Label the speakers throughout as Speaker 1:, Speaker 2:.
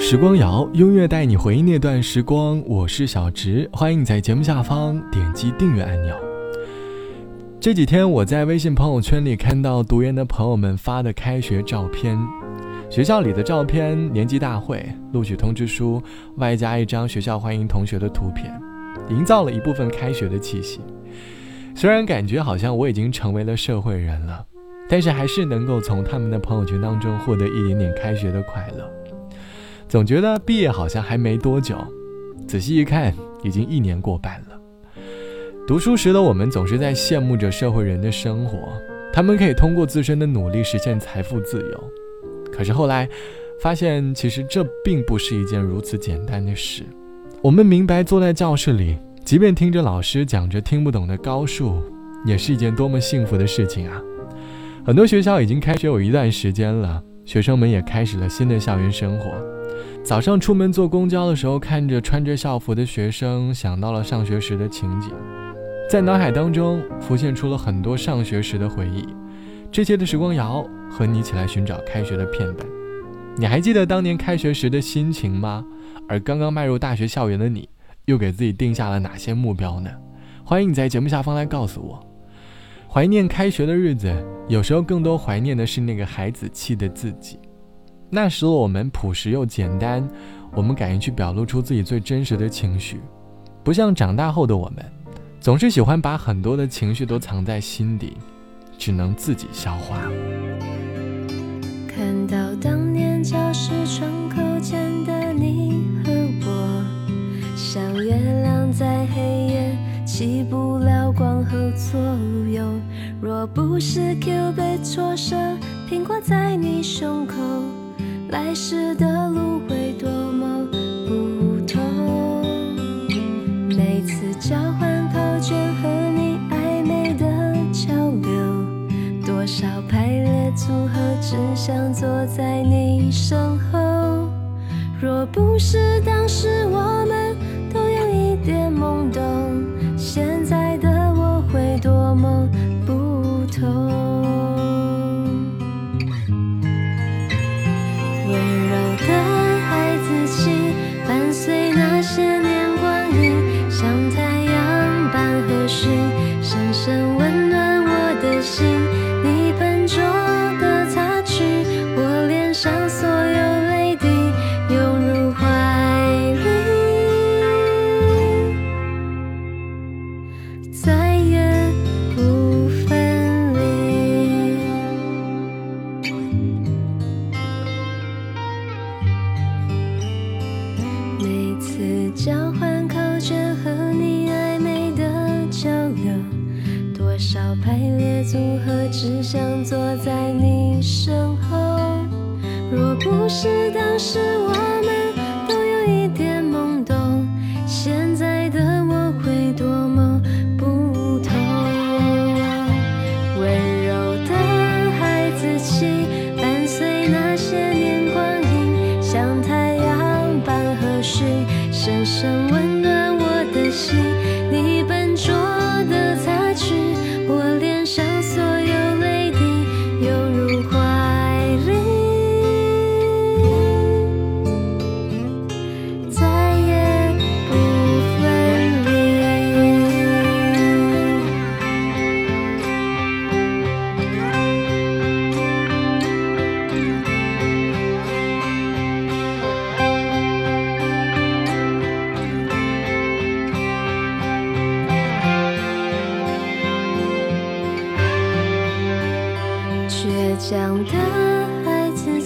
Speaker 1: 时光谣，音乐带你回忆那段时光。我是小植，欢迎你在节目下方点击订阅按钮。这几天我在微信朋友圈里看到读研的朋友们发的开学照片，学校里的照片，年级大会、录取通知书，外加一张学校欢迎同学的图片，营造了一部分开学的气息。虽然感觉好像我已经成为了社会人了，但是还是能够从他们的朋友圈当中获得一点点开学的快乐。总觉得毕业好像还没多久，仔细一看，已经一年过半了。读书时的我们总是在羡慕着社会人的生活，他们可以通过自身的努力实现财富自由。可是后来，发现其实这并不是一件如此简单的事。我们明白，坐在教室里，即便听着老师讲着听不懂的高数，也是一件多么幸福的事情啊！很多学校已经开学有一段时间了，学生们也开始了新的校园生活。早上出门坐公交的时候，看着穿着校服的学生，想到了上学时的情景，在脑海当中浮现出了很多上学时的回忆。这些的时光谣和你一起来寻找开学的片段。你还记得当年开学时的心情吗？而刚刚迈入大学校园的你，又给自己定下了哪些目标呢？欢迎你在节目下方来告诉我。怀念开学的日子，有时候更多怀念的是那个孩子气的自己。那时的我们朴实又简单，我们敢于去表露出自己最真实的情绪，不像长大后的我们，总是喜欢把很多的情绪都藏在心底，只能自己消化。
Speaker 2: 看到当年教室窗口前的你和我，像月亮在黑夜起不了光合作用，若不是 Q 被错射，苹果在你胸口。来时的路会多么不同？每次交换考卷和你暧昧的交流，多少排列组合，只想坐在你身后。若不是当时我排列组合只想坐在你身后。若不是当时我们都有一点懵懂，现在的我会多么不同。温柔的孩子气伴随那些年光阴，像太阳般和煦，深深温暖我的心。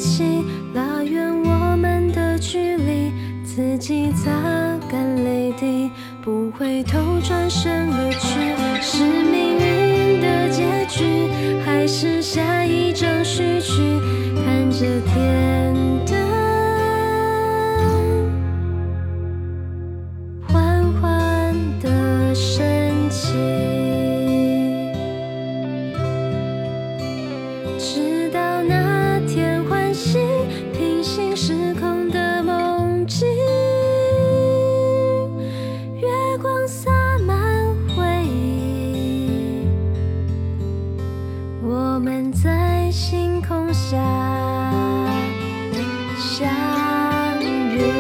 Speaker 2: 起，拉远我们的距离，自己擦干泪滴，不回头，转身而去。是命运的结局，还是下我们在星空下相遇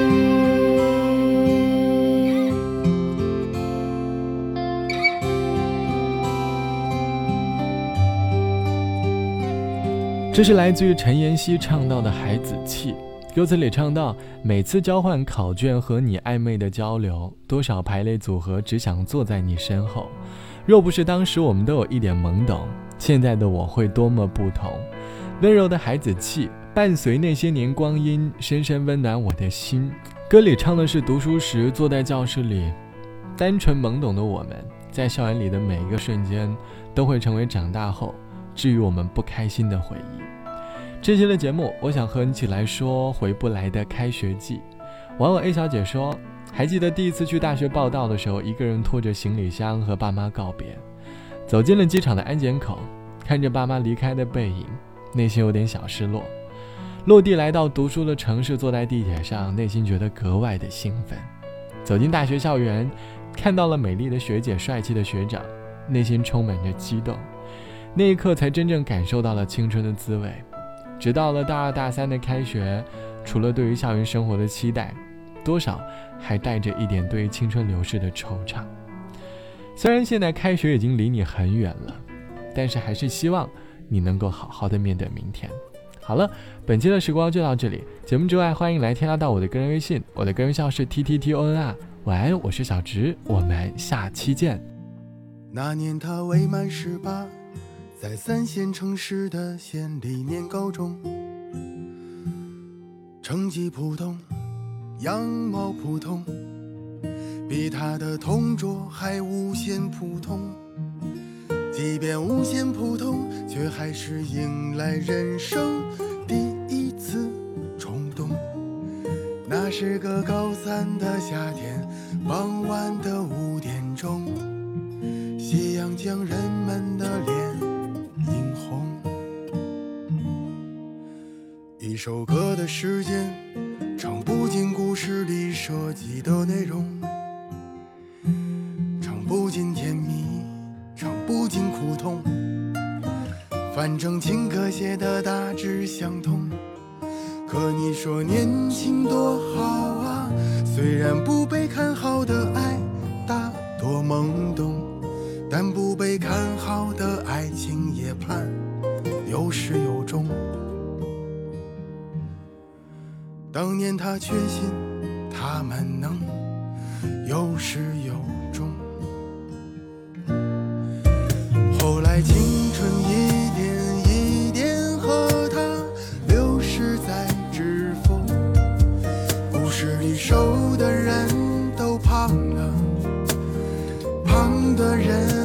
Speaker 1: 这是来自于陈妍希唱到的孩子气歌词里唱到每次交换考卷和你暧昧的交流多少排列组合只想坐在你身后。若不是当时我们都有一点懵懂现在的我会多么不同。温柔的孩子气，伴随那些年光阴，深深温暖我的心。歌里唱的是读书时坐在教室里，单纯懵懂的我们，在校园里的每一个瞬间，都会成为长大后治愈我们不开心的回忆。这期的节目，我想和你一起来说回不来的开学季。网友 A 小姐说：“还记得第一次去大学报道的时候，一个人拖着行李箱和爸妈告别，走进了机场的安检口，看着爸妈离开的背影，内心有点小失落。落地来到读书的城市，坐在地铁上，内心觉得格外的兴奋。走进大学校园，看到了美丽的学姐、帅气的学长，内心充满着激动。那一刻，才真正感受到了青春的滋味。”直到了大二大三的开学，除了对于校园生活的期待，多少还带着一点对于青春流逝的惆怅。虽然现在开学已经离你很远了，但是还是希望你能够好好的面对明天。好了，本期的时光就到这里。节目之外，欢迎来添加到我的个人微信，我的个人号是 t t t o n r。晚安，我是小直，我们下期见。
Speaker 3: 那年他未满十八。在三线城市的县里念高中，成绩普通，样貌普通，比他的同桌还无限普通。即便无限普通，却还是迎来人生第一次冲动。那是个高三的夏天，傍晚的五点钟，夕阳将人们的脸映红。一首歌的时间，唱不尽故事里涉及的内容，尽苦痛。反正情歌写的大致相同。可你说年轻多好啊，虽然不被看好的爱大多懵懂，但不被看好的爱情也盼有始有终。当年他确信他们能有始有终，的人。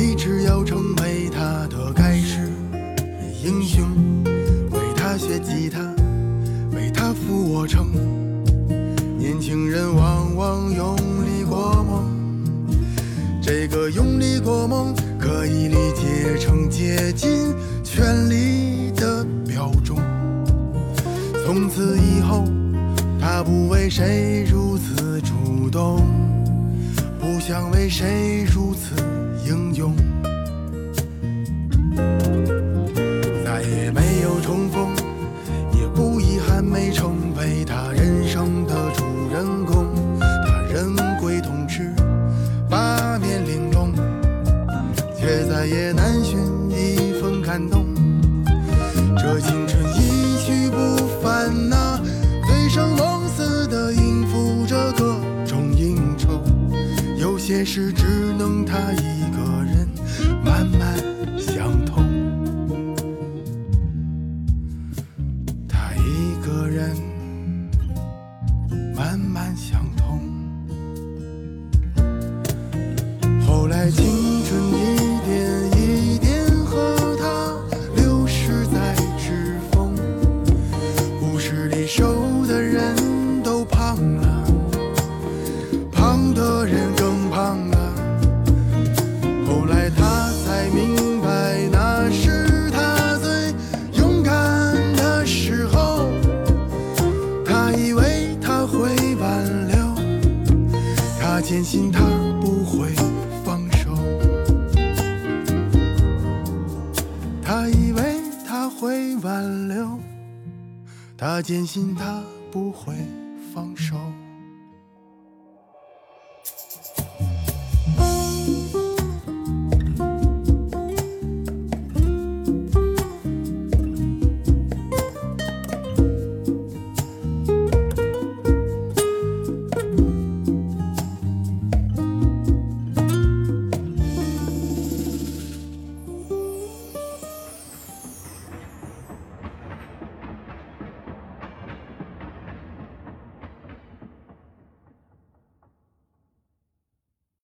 Speaker 3: 立志要成为他的盖世英雄，为他学吉他，为他俯卧撑。年轻人往往用力过猛，这个用力过猛可以理解成竭尽全力的表准。从此以后，他不为谁如此主动，不想为谁如此。英勇，再也没有重逢，也不遗憾没成为他人生的主人公。他人归同吃，八面玲珑，却再也难寻一份。感动，这青春一去不返呐，醉生梦死的应付着各种应酬，有些事挽留，他坚信他不会放手。